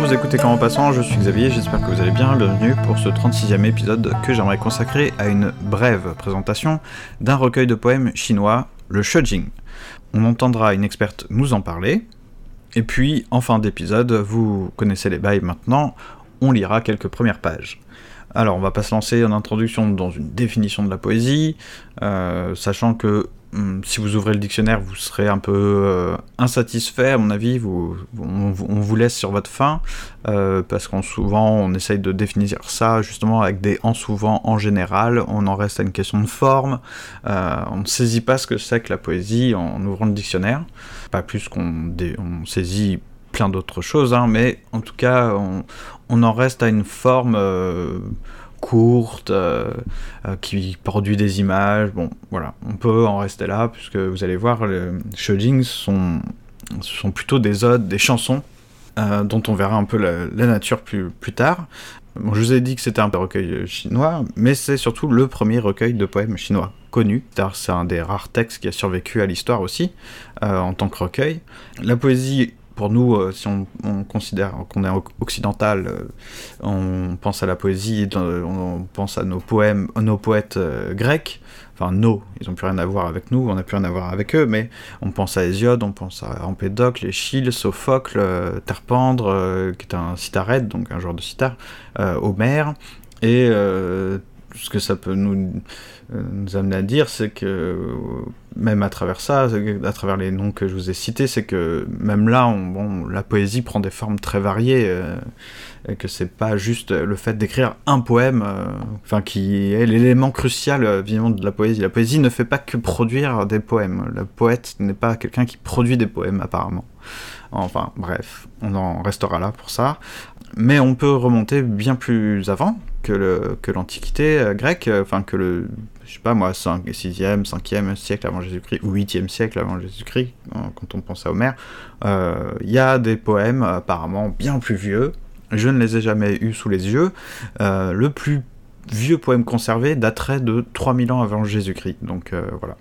Vous écoutez Comment Passant, je suis Xavier, j'espère que vous allez bien. Bienvenue pour ce 36e épisode que j'aimerais consacrer à une brève présentation d'un recueil de poèmes chinois, le Shujing. On entendra une experte nous en parler, et puis en fin d'épisode, vous connaissez les bails maintenant, on lira quelques premières pages. Alors on va pas se lancer en introduction dans une définition de la poésie, euh, sachant que Hum, si vous ouvrez le dictionnaire, vous serez un peu euh, insatisfait, à mon avis. On, vous laisse sur votre faim, euh, parce qu'on souvent on essaye de définir ça justement avec des en souvent en général. On en reste à une question de forme. Euh, on ne saisit pas ce que c'est que la poésie en ouvrant le dictionnaire, pas plus qu'on on saisit d'autres choses, hein, mais en tout cas on, en reste à une forme courte, euh, euh, qui produit des images. Bon, voilà, on peut en rester là, puisque vous allez voir, les Shujing sont, sont plutôt des odes, des chansons, euh, dont on verra un peu la, nature plus, plus tard. Bon, je vous ai dit que c'était un recueil chinois, mais c'est surtout le premier recueil de poèmes chinois connu, car c'est un des rares textes qui a survécu à l'histoire aussi, en tant que recueil. La poésie pour nous, euh, si on, considère qu'on est occidental, euh, on pense à la poésie, on pense à nos poèmes, nos poètes euh, grecs. Enfin, nos, ils n'ont plus rien à voir avec nous, on n'a plus rien à voir avec eux, mais on pense à Hésiode, on pense à Empédocle, Échille, Sophocle, Terpendre, qui est un citarette, donc un genre de citar, Homère, et ce que ça peut nous amener à dire, c'est que même à travers ça, à travers les noms que je vous ai cités, c'est que même là, on, bon, la poésie prend des formes très variées, euh, et que c'est pas juste le fait d'écrire un poème, euh, enfin qui est l'élément crucial euh, de la poésie. La poésie ne fait pas que produire des poèmes. Le poète n'est pas quelqu'un qui produit des poèmes apparemment. Enfin bref, on en restera là pour ça. Mais on peut remonter bien plus avant que l'Antiquité que grecque, enfin que le je sais pas moi, 5, 6e, 5e siècle avant Jésus-Christ, ou 8e siècle avant Jésus-Christ, hein, quand on pense à Homère, euh, il y a des poèmes apparemment bien plus vieux. Je ne les ai jamais eus sous les yeux. Euh, le plus vieux poème conservé daterait de 3000 ans avant Jésus-Christ. Donc euh, voilà.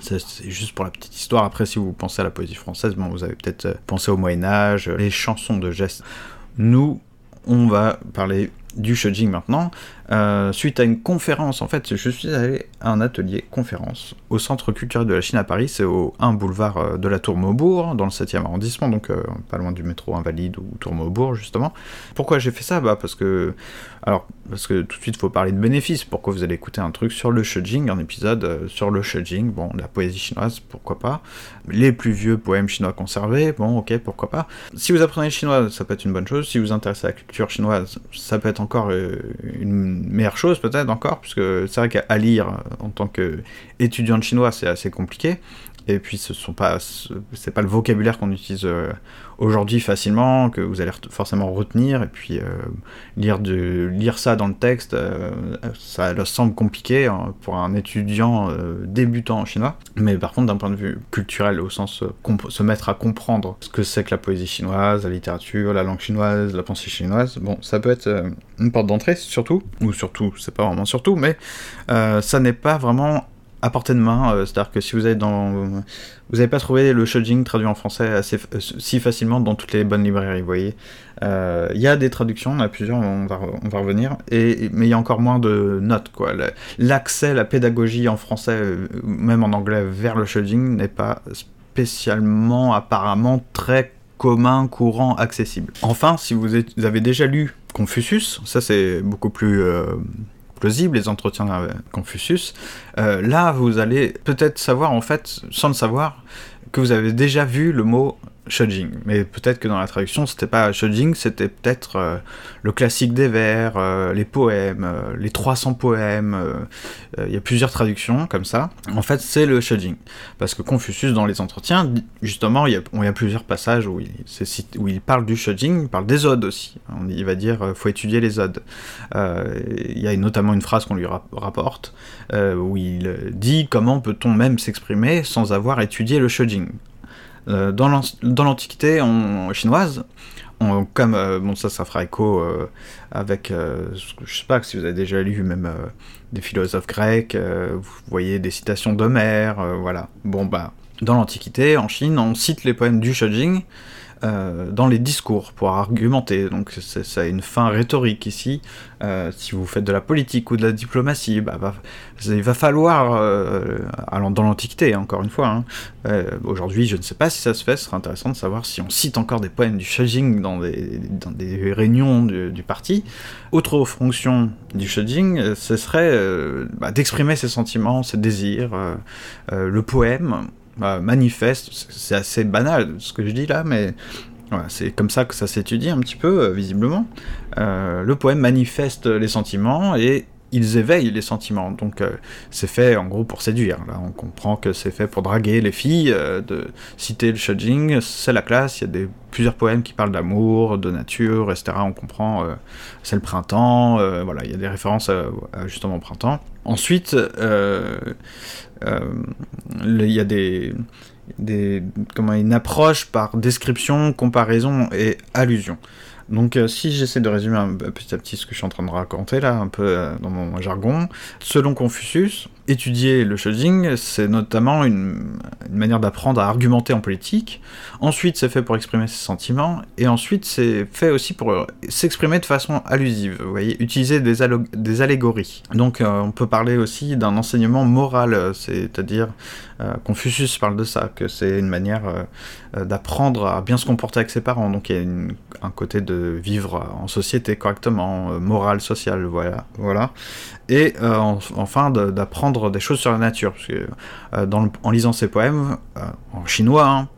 C'est juste pour la petite histoire. Après, si vous pensez à la poésie française, bon, vous avez peut-être pensé au Moyen Âge, les chansons de gestes. Nous, on va parler du Shujing maintenant, euh, suite à une conférence, en fait, je suis allé à un atelier conférence au Centre culturel de la Chine à Paris, c'est au 1 boulevard euh, de la Tour Maubourg, dans le 7e arrondissement, donc euh, pas loin du métro Invalide ou Tour Maubourg, justement. Pourquoi j'ai fait ça? Bah parce que, alors, parce que tout de suite, il faut parler de bénéfices. Pourquoi vous allez écouter un truc sur le Shujing, un épisode sur le Shujing, bon, la poésie chinoise, pourquoi pas? Les plus vieux poèmes chinois conservés, bon, ok, pourquoi pas? Si vous apprenez le chinois, ça peut être une bonne chose. Si vous intéressez à la culture chinoise, ça peut être encore une meilleure chose peut-être encore, puisque c'est vrai qu'à lire en tant qu'étudiant de chinois, c'est assez compliqué. Et puis ce sont pas, c'est pas le vocabulaire qu'on utilise euh, aujourd'hui facilement, que vous allez forcément retenir. Et puis euh, lire, de, lire ça dans le texte, euh, ça semble compliqué hein, pour un étudiant débutant en chinois. Mais par contre, d'un point de vue culturel, au sens se mettre à comprendre ce que c'est que la poésie chinoise, la littérature, la langue chinoise, la pensée chinoise, bon, ça peut être une porte d'entrée surtout, ou surtout, c'est pas vraiment surtout, mais ça n'est pas vraiment à portée de main, euh, c'est-à-dire que si vous êtes dans, vous n'avez pas trouvé le Shujing traduit en français assez, euh, si facilement dans toutes les bonnes librairies, vous voyez. Euh, il y a des traductions, y a plusieurs, on va, on revenir, mais il y a encore moins de notes, quoi. L'accès, la pédagogie en français, même en anglais, vers le Shujing n'est pas spécialement, apparemment, très commun, courant, accessible. Enfin, si vous avez déjà lu Confucius, ça c'est beaucoup plus les entretiens avec Confucius, euh, là vous allez peut-être savoir en fait, sans le savoir, que vous avez déjà vu le mot Shujing. Mais peut-être que dans la traduction, c'était pas Shujing, c'était peut-être euh, le classique des vers, euh, les poèmes, euh, les 300 poèmes. Il y a plusieurs traductions comme ça. En fait, c'est le Shujing. Parce que Confucius, dans les entretiens, justement, il y a, plusieurs passages où il, où il, parle du Shujing, il parle des odes aussi. Il va dire faut étudier les odes. Il y a notamment une phrase qu'on lui rapporte où il dit comment peut-on même s'exprimer sans avoir étudié le Shujing. Euh, dans l'Antiquité chinoise, comme euh, bon ça ça fera écho euh, avec je sais pas si vous avez déjà lu même des philosophes grecs vous voyez des citations d'Homère voilà. Bon bah dans l'Antiquité en Chine on cite les poèmes du Shujing euh, dans les discours pour argumenter. Donc ça a une fin rhétorique ici. Euh, si vous faites de la politique ou de la diplomatie, bah, il va falloir, euh, dans l'Antiquité encore une fois, hein, aujourd'hui je ne sais pas si ça se fait, ce serait intéressant de savoir si on cite encore des poèmes du Shujing dans des, réunions du, parti. Autre fonction du Shujing, ce serait bah, d'exprimer ses sentiments, ses désirs. le poème, bah, manifeste, c'est assez banal ce que je dis là, mais c'est comme ça que ça s'étudie un petit peu, euh, visiblement. Euh, le poème manifeste les sentiments et ils éveillent les sentiments. Donc euh, c'est fait en gros pour séduire. On comprend que c'est fait pour draguer les filles, de citer le shujing, c'est la classe, il y a des, plusieurs poèmes qui parlent d'amour, de nature, etc. On comprend, c'est le printemps, voilà, il y a des références justement au printemps. Ensuite, il y a des, comment, une approche par description, comparaison et allusion. Donc euh, si j'essaie de résumer un, petit à petit ce que je suis en train de raconter là, un peu euh, dans mon jargon, selon Confucius, étudier le shojing, c'est notamment une, manière d'apprendre à argumenter en politique. Ensuite, c'est fait pour exprimer ses sentiments, et ensuite, c'est fait aussi pour euh, s'exprimer de façon allusive. Vous voyez, utiliser des, allégories. Donc, on peut parler aussi d'un enseignement moral, c'est-à-dire Confucius parle de ça, que c'est une manière d'apprendre à bien se comporter avec ses parents. Donc, il y a un côté de vivre en société correctement, euh, morale, sociale, voilà. voilà. Et euh, enfin d'apprendre des choses sur la nature, parce que euh, dans en lisant ces poèmes, en chinois,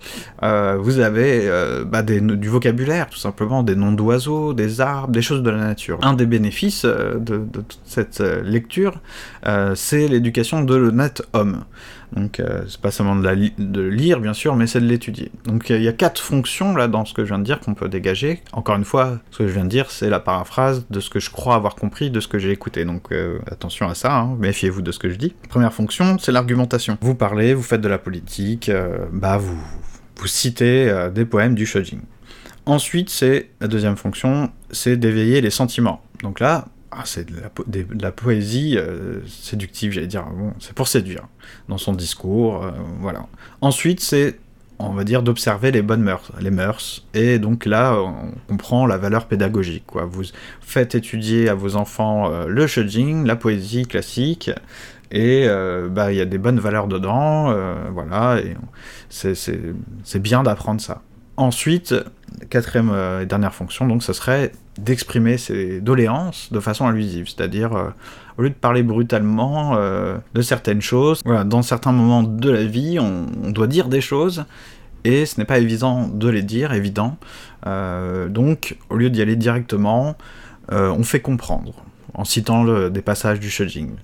hein, vous avez bah, des, du vocabulaire, tout simplement, des noms d'oiseaux, des arbres, des choses de la nature. Un des bénéfices de, de toute cette lecture, c'est l'éducation de l'honnête homme. Donc euh, c'est pas seulement de, lire bien sûr, mais c'est de l'étudier. Donc il y a quatre fonctions là dans ce que je viens de dire qu'on peut dégager. Encore une fois, ce que je viens de dire, c'est la paraphrase de ce que je crois avoir compris de ce que j'ai écouté. Donc euh, attention à ça, hein. méfiez-vous de ce que je dis. Première fonction, c'est l'argumentation. Vous parlez, vous faites de la politique, euh, bah vous, vous citez des poèmes du Shojing. Ensuite, c'est la deuxième fonction, c'est d'éveiller les sentiments. Donc là, ah, c'est de, la, poésie euh, séductive, j'allais dire. c'est pour séduire dans son discours, euh, voilà. Ensuite, c'est, on va dire, d'observer les bonnes mœurs, les mœurs. Et donc là, on comprend la valeur pédagogique. Quoi. Vous faites étudier à vos enfants euh, le shujing, la poésie classique, et bah, il y a des bonnes valeurs dedans, voilà. Et c'est bien d'apprendre ça. Ensuite, quatrième et dernière fonction, donc, ce serait d'exprimer ses doléances de façon allusive, c'est-à-dire euh, au lieu de parler brutalement euh, de certaines choses, dans certains moments de la vie, on, doit dire des choses et ce n'est pas évident de les dire, évident. Euh, donc, au lieu d'y aller directement, on fait comprendre en citant des passages du Shujing.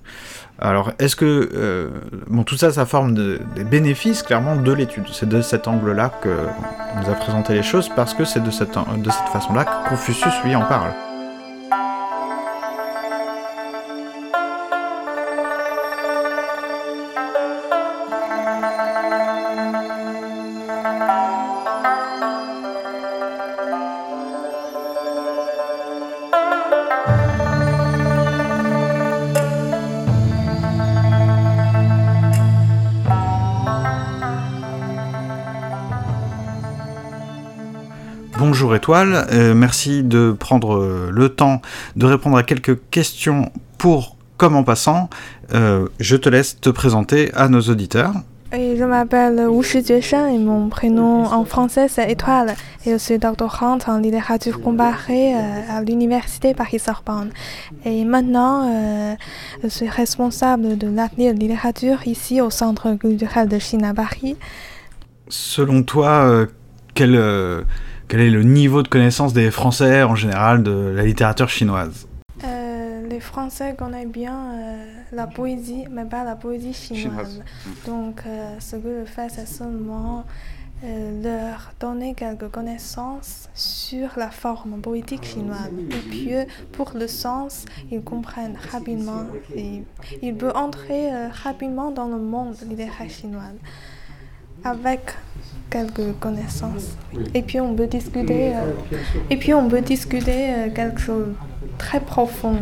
Alors, est-ce que... Euh, bon, tout ça, ça forme des bénéfices, clairement, de l'étude. C'est de cet angle-là que nous a présenté les choses, parce que c'est de cette, de cette façon-là que Confucius, lui, en parle. Bonjour Étoile, euh, merci de prendre euh, le temps de répondre à quelques questions pour Comme en passant. Euh, je te laisse te présenter à nos auditeurs. je m'appelle Wu Shijue et mon prénom en français c'est Étoile et je suis doctorante en littérature comparée à l'université Paris-Sorbonne. Et maintenant, je suis responsable de l'atelier de littérature ici au Centre culturel de Chine à Paris. Selon toi, quel quel est le niveau de connaissance des Français en général de la littérature chinoise? Euh, Les Français connaissent bien euh, la poésie, mais pas la poésie chinoise. Donc, euh, ce que je fais, c'est seulement leur donner quelques connaissances sur la forme poétique chinoise. Et puis, pour le sens, ils comprennent rapidement et ils peuvent entrer rapidement dans le monde littéraire chinois avec quelques connaissances. Et puis on peut discuter, euh, et puis on peut discuter euh, quelque chose de très profond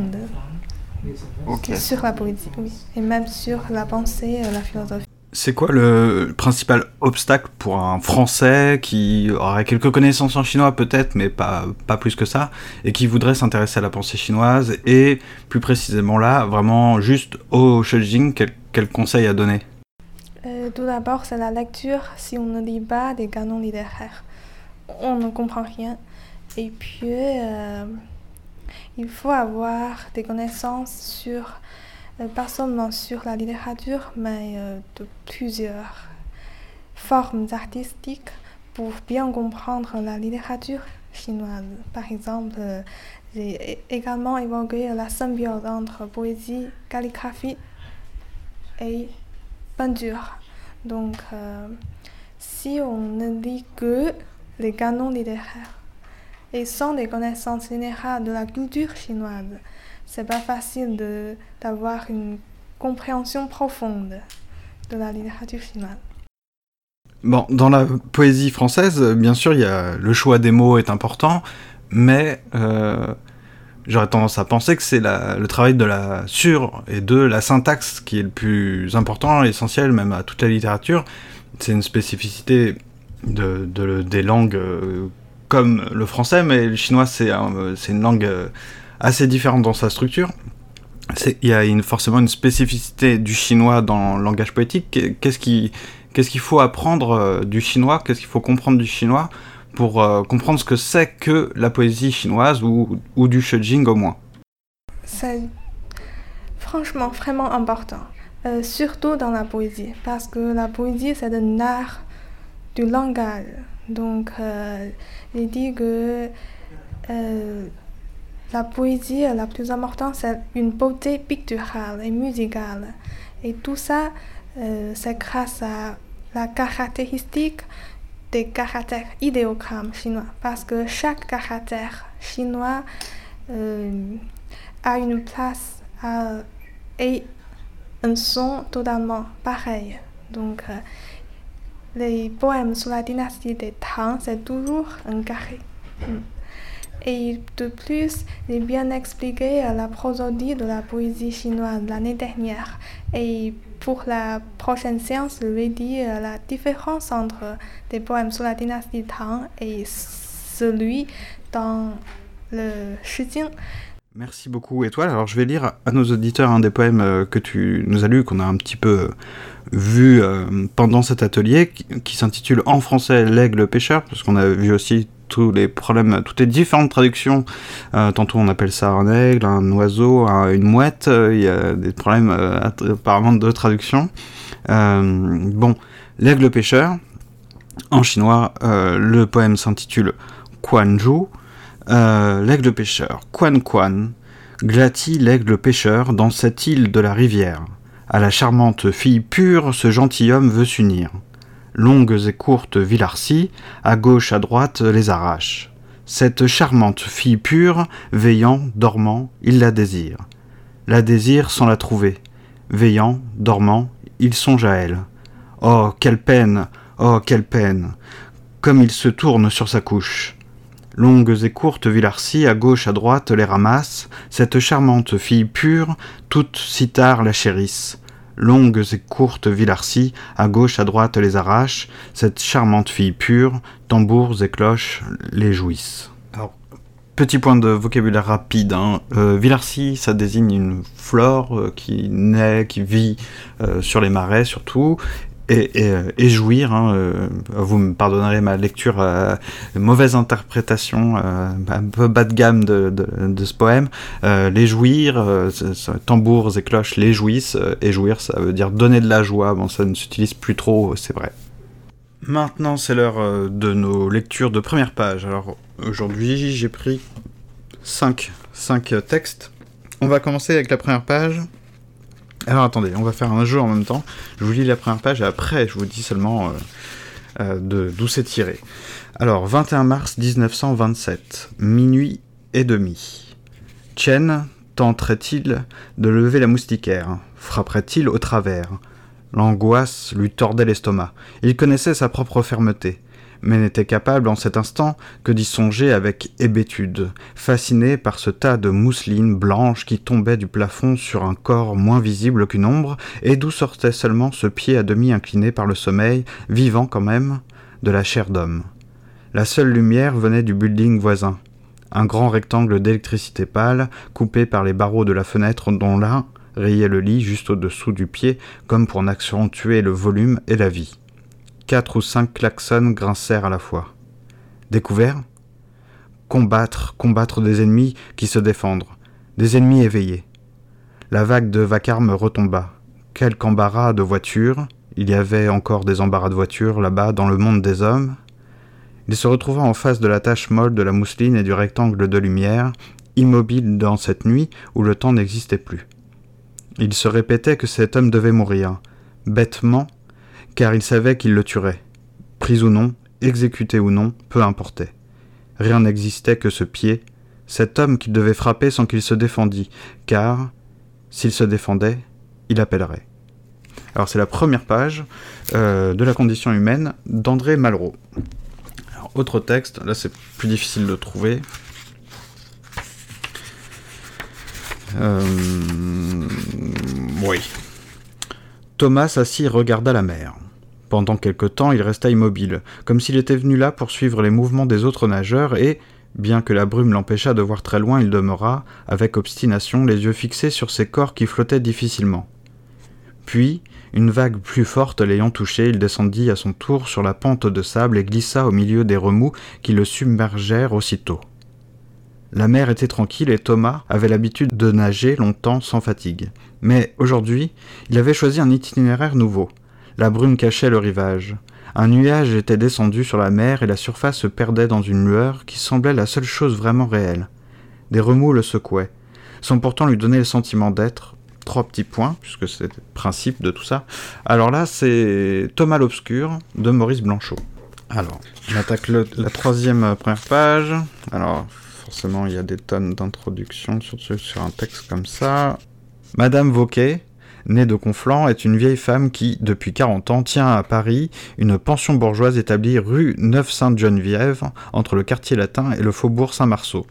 sur la politique, oui, et même sur la pensée, euh, la philosophie. C'est quoi le principal obstacle pour un Français qui aurait quelques connaissances en chinois peut-être, mais pas, pas plus que ça, et qui voudrait s'intéresser à la pensée chinoise, et plus précisément là, vraiment juste au Shujing, quel, quel conseil à donner? Euh, Tout d'abord, c'est la lecture. Si on ne lit pas des canons littéraires, on ne comprend rien. Et puis, euh, il faut avoir des connaissances sur euh, pas seulement sur la littérature, mais de plusieurs formes artistiques pour bien comprendre la littérature chinoise. Par exemple, j'ai également évoqué la symbiose entre poésie, calligraphie et peinture. Donc, si on ne lit que les canons littéraires et sans des connaissances générales de la culture chinoise, c'est pas facile d'avoir une compréhension profonde de la littérature chinoise. Bon, dans la poésie française, bien sûr, y a, le choix des mots est important, mais euh, j'aurais tendance à penser que c'est le travail de la sur et de la syntaxe qui est le plus important, essentiel même à toute la littérature. C'est une spécificité de, des langues euh, comme le français, mais le chinois c'est une langue euh, assez différente dans sa structure. Il y a forcément une spécificité du chinois dans le langage poétique. Qu'est-ce qu'il qu'est-ce qu'il faut apprendre euh, du chinois? Qu'est-ce qu'il faut comprendre du chinois? Pour euh, comprendre ce que c'est que la poésie chinoise ou, ou du shujing au moins C'est franchement vraiment important, euh, surtout dans la poésie, parce que la poésie c'est un art du langage. Donc, il dit que la poésie la plus importante, c'est une beauté picturale et musicale. Et tout ça, euh, c'est grâce à la caractéristique des caractères idéogrammes chinois. Parce que chaque caractère chinois euh, a une place et un son totalement pareil. Donc, euh, les poèmes sur la dynastie des Tang, c'est toujours un carré. Mm. Et de plus, j'ai bien expliqué la prosodie de la poésie chinoise l'année dernière. Et pour la prochaine séance, je vais dire la différence entre des poèmes sur la dynastie Tang et celui dans le Shijing. Merci beaucoup, Étoile. Alors, je vais lire à nos auditeurs un des poèmes euh, que tu nous as lus, qu'on a un petit peu euh, vu euh, pendant cet atelier, qui, s'intitule en français L'aigle pêcheur, parce qu'on a vu aussi tous les problèmes, toutes les différentes traductions. Euh, tantôt on appelle ça un aigle, un oiseau, une mouette. Euh, il y a des problèmes euh, apparemment de traduction. bon, l'aigle pêcheur. En chinois, le poème s'intitule Quanju. l'aigle pêcheur. Quan Quan. Glatit l'aigle pêcheur dans cette île de la rivière. À la charmante fille pure, ce gentilhomme veut s'unir longues et courtes Villarcy, à gauche, à droite, les arrache. Cette charmante fille pure, veillant, dormant, il la désire. La désire sans la trouver. Veillant, dormant, il songe à elle. Oh, quelle peine, oh, quelle peine Comme il se tourne sur sa couche. Longues et courtes Villarcy, à gauche, à droite, les ramasse. Cette charmante fille pure, toutes si tard la chérissent longues et courtes Villarcy, à gauche, à droite les arrache, cette charmante fille pure, tambours et cloches les jouissent. Petit point de vocabulaire rapide, hein. Euh, ça désigne une flore euh, qui naît, qui vit euh, sur les marais surtout, et, jouir. Hein, euh, vous me pardonnerez ma lecture, euh, mauvaise interprétation, euh, un peu bas de gamme de, ce poème. les jouir, tambours et cloches les jouissent, et jouir ça veut dire donner de la joie. Bon, ça ne s'utilise plus trop, c'est vrai. Maintenant, c'est l'heure de nos lectures de première page. Alors, aujourd'hui, j'ai pris 5 textes. On va commencer avec la première page. Alors attendez, on va faire un jeu en même temps. Je vous lis la première page et après je vous dis seulement euh, euh, d'où c'est tiré. Alors, 21 mars 1927, minuit et demi. Chen tenterait-il de lever la moustiquaire? Frapperait-il au travers? L'angoisse lui tordait l'estomac. Il connaissait sa propre fermeté. Mais n'était capable en cet instant que d'y songer avec hébétude, fasciné par ce tas de mousseline blanche qui tombait du plafond sur un corps moins visible qu'une ombre, et d'où sortait seulement ce pied à demi incliné par le sommeil, vivant quand même, de la chair d'homme. La seule lumière venait du building voisin, un grand rectangle d'électricité pâle, coupé par les barreaux de la fenêtre dont l'un rayait le lit juste au-dessous du pied, comme pour en accentuer le volume et la vie. Quatre ou cinq klaxons grincèrent à la fois. Découvert? Combattre, combattre des ennemis qui se défendent, des ennemis éveillés. La vague de vacarme retomba. Quelque embarras de voitures, il y avait encore des embarras de voitures là-bas dans le monde des hommes, il se retrouva en face de la tache molle de la mousseline et du rectangle de lumière, immobile dans cette nuit où le temps n'existait plus. Il se répétait que cet homme devait mourir, bêtement, car il savait qu'il le tuerait. Pris ou non, exécuté ou non, peu importait. Rien n'existait que ce pied, cet homme qu'il devait frapper sans qu'il se défendît, car, s'il se défendait, il appellerait. Alors c'est la première page euh, de la condition humaine d'André Malraux autre texte, là c'est plus difficile de trouver. Euh, oui. Thomas assis regarda la mer. Pendant quelque temps, il resta immobile, comme s'il était venu là pour suivre les mouvements des autres nageurs, et, bien que la brume l'empêchât de voir très loin, il demeura, avec obstination, les yeux fixés sur ces corps qui flottaient difficilement. Puis, une vague plus forte l'ayant touché, il descendit à son tour sur la pente de sable et glissa au milieu des remous qui le submergèrent aussitôt. La mer était tranquille et Thomas avait l'habitude de nager longtemps sans fatigue. Mais aujourd'hui, il avait choisi un itinéraire nouveau. La brume cachait le rivage. Un nuage était descendu sur la mer et la surface se perdait dans une lueur qui semblait la seule chose vraiment réelle. Des remous le secouaient, sans pourtant lui donner le sentiment d'être, trois petits points, puisque c'est le principe de tout ça. Alors là, c'est Thomas l'Obscur de Maurice Blanchot. Alors, on attaque la troisième euh, première page. Alors, forcément, il y a des tonnes d'introductions sur, sur un texte comme ça. Madame Vauquet, née de Conflans, est une vieille femme qui, depuis 40 ans, tient à Paris une pension bourgeoise établie rue Neuve-Sainte-Geneviève, entre le quartier latin et le faubourg Saint-Marceau.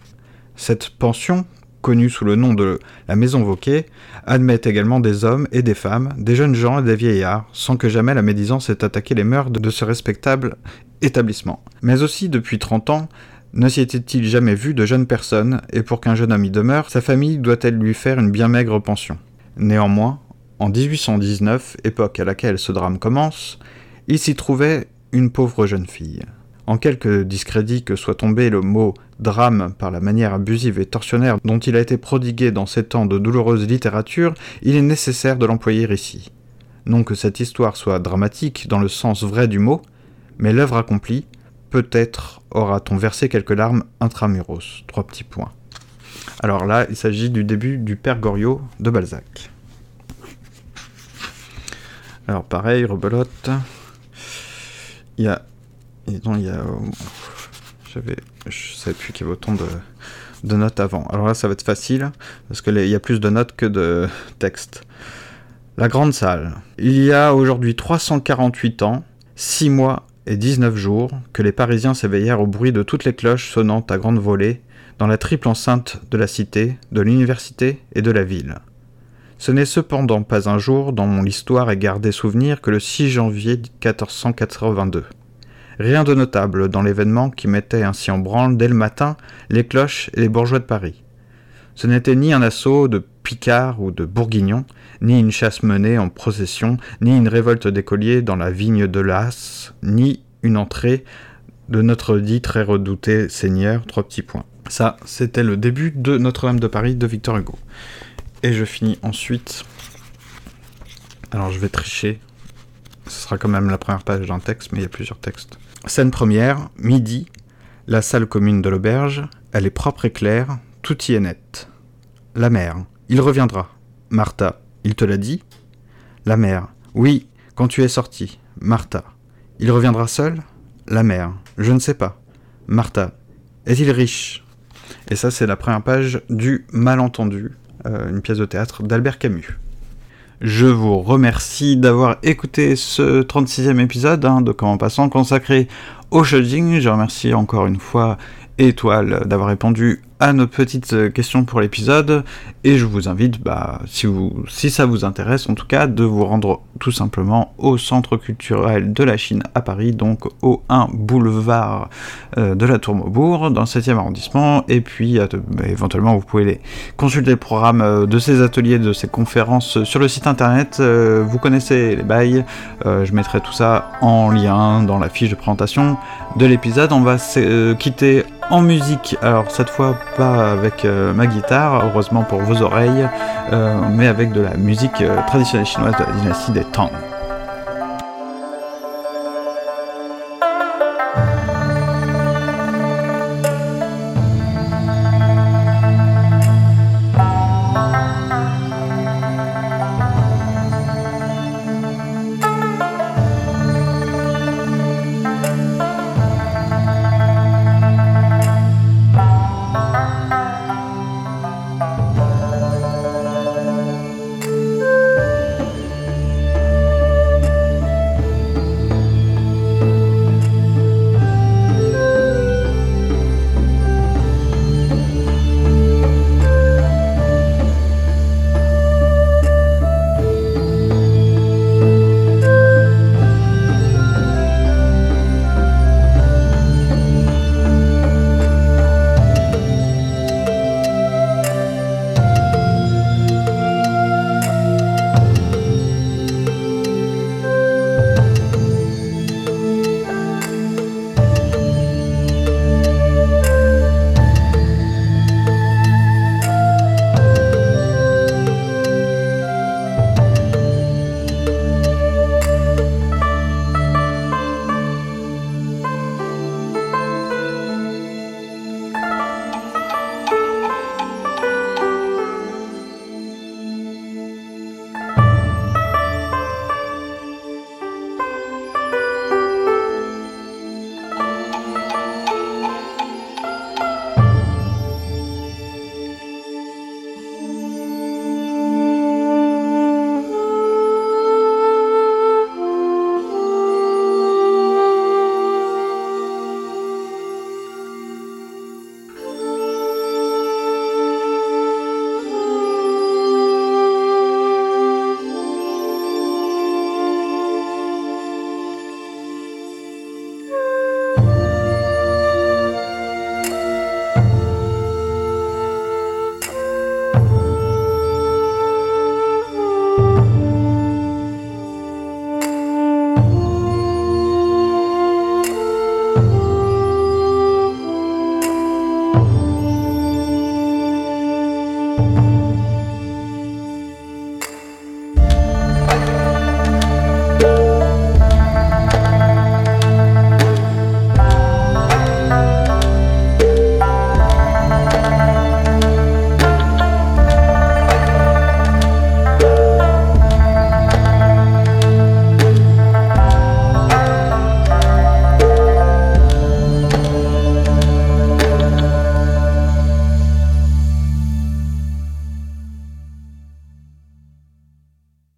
Cette pension, connue sous le nom de la Maison Vauquet, admet également des hommes et des femmes, des jeunes gens et des vieillards, sans que jamais la médisance ait attaqué les mœurs de ce respectable établissement. Mais aussi, depuis 30 ans, ne s'y était-il jamais vu de jeunes personnes, et pour qu'un jeune homme y demeure, sa famille doit-elle lui faire une bien maigre pension? Néanmoins, en 1819, époque à laquelle ce drame commence, il s'y trouvait une pauvre jeune fille. En quelque discrédit que soit tombé le mot drame par la manière abusive et torsionnaire dont il a été prodigué dans ces temps de douloureuse littérature, il est nécessaire de l'employer ici. Non que cette histoire soit dramatique dans le sens vrai du mot, mais l'œuvre accomplie, peut-être aura-t-on versé quelques larmes intramuros. Trois petits points. Alors là, il s'agit du début du Père Goriot de Balzac. Alors pareil, rebelote. Il y a il y a. J'avais. Je savais plus qu'il y avait autant de, notes avant. Alors là, ça va être facile, parce qu'il y a plus de notes que de texte. La grande salle. Il y a aujourd'hui 348 ans, 6 mois et 19 jours que les Parisiens s'éveillèrent au bruit de toutes les cloches sonnant à grande volée dans la triple enceinte de la cité, de l'université et de la ville. Ce n'est cependant pas un jour dont mon histoire est gardé souvenir que le 6 janvier 1482. Rien de notable dans l'événement qui mettait ainsi en branle dès le matin les cloches et les bourgeois de Paris. Ce n'était ni un assaut de Picards ou de Bourguignons, ni une chasse menée en procession, ni une révolte d'écoliers dans la vigne de l'As, ni une entrée de notre dit très redouté seigneur, trois petits points. Ça, c'était le début de Notre-Dame de Paris de Victor Hugo. Et je finis ensuite. Alors je vais tricher. Ce sera quand même la première page d'un texte, mais il y a plusieurs textes. Scène première, midi, la salle commune de l'auberge, elle est propre et claire, tout y est net. La mère, il reviendra. Martha, il te l'a dit? La mère, oui, quand tu es sorti. Martha, il reviendra seul? La mère, je ne sais pas. Martha, est-il riche? Et ça, c'est la première page du Malentendu, une pièce de théâtre d'Albert Camus. Je vous remercie d'avoir écouté ce 36e épisode hein, de Comment Passant consacré au Shojing. Je remercie encore une fois Étoile d'avoir répondu à nos petites euh, questions pour l'épisode. Et je vous invite, bah, si, vous, si ça vous intéresse en tout cas, de vous rendre tout simplement au Centre culturel de la Chine à Paris, donc au 1 boulevard euh, de la Tour Maubourg, dans le 7e arrondissement, et puis bah, éventuellement vous pouvez les, consulter le programme euh, de ces ateliers, de ces conférences sur le site internet, vous connaissez les bails, je mettrai tout ça en lien dans la fiche de présentation de l'épisode, on va quitter en musique, alors cette fois pas avec euh, ma guitare, heureusement pour vos oreilles, euh, mais avec de la musique euh, traditionnelle chinoise de la dynastie des Tang.